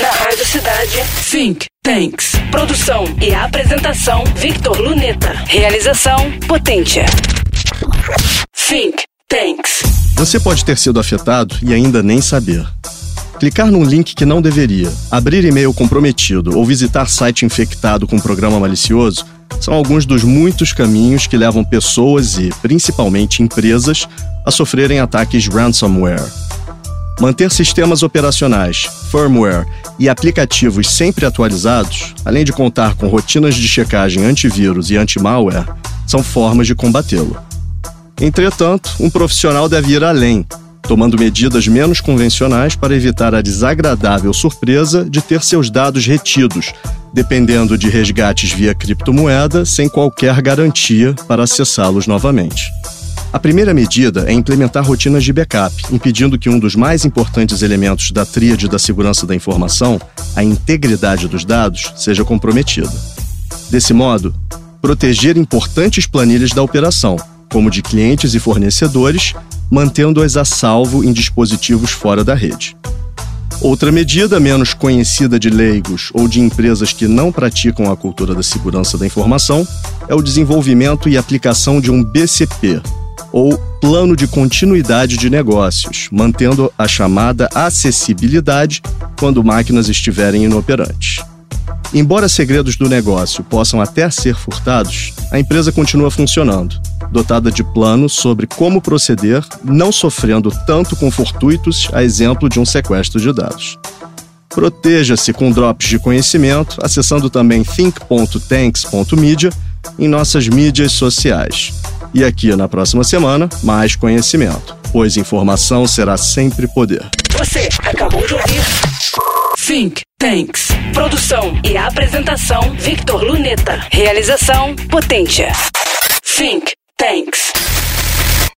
Na Rádio Cidade, Think Tanks. Produção e apresentação, Victor Luneta. Realização, Potência. Think Tanks. Você pode ter sido afetado e ainda nem saber. Clicar num link que não deveria, abrir e-mail comprometido ou visitar site infectado com programa malicioso são alguns dos muitos caminhos que levam pessoas e, principalmente, empresas a sofrerem ataques ransomware. Manter sistemas operacionais, firmware e aplicativos sempre atualizados, além de contar com rotinas de checagem antivírus e anti-malware, são formas de combatê-lo. Entretanto, um profissional deve ir além tomando medidas menos convencionais para evitar a desagradável surpresa de ter seus dados retidos, dependendo de resgates via criptomoeda sem qualquer garantia para acessá-los novamente. A primeira medida é implementar rotinas de backup, impedindo que um dos mais importantes elementos da tríade da segurança da informação, a integridade dos dados, seja comprometida. Desse modo, proteger importantes planilhas da operação, como de clientes e fornecedores, mantendo-as a salvo em dispositivos fora da rede. Outra medida menos conhecida de leigos ou de empresas que não praticam a cultura da segurança da informação é o desenvolvimento e aplicação de um BCP, ou Plano de Continuidade de Negócios, mantendo a chamada acessibilidade quando máquinas estiverem inoperantes. Embora segredos do negócio possam até ser furtados, a empresa continua funcionando dotada de plano sobre como proceder, não sofrendo tanto com fortuitos, a exemplo de um sequestro de dados. Proteja-se com drops de conhecimento, acessando também think.tanks.media em nossas mídias sociais. E aqui na próxima semana, mais conhecimento, pois informação será sempre poder. Você acabou de ouvir Think Tanks. Produção e apresentação Victor Luneta. Realização Potência. Think Thanks.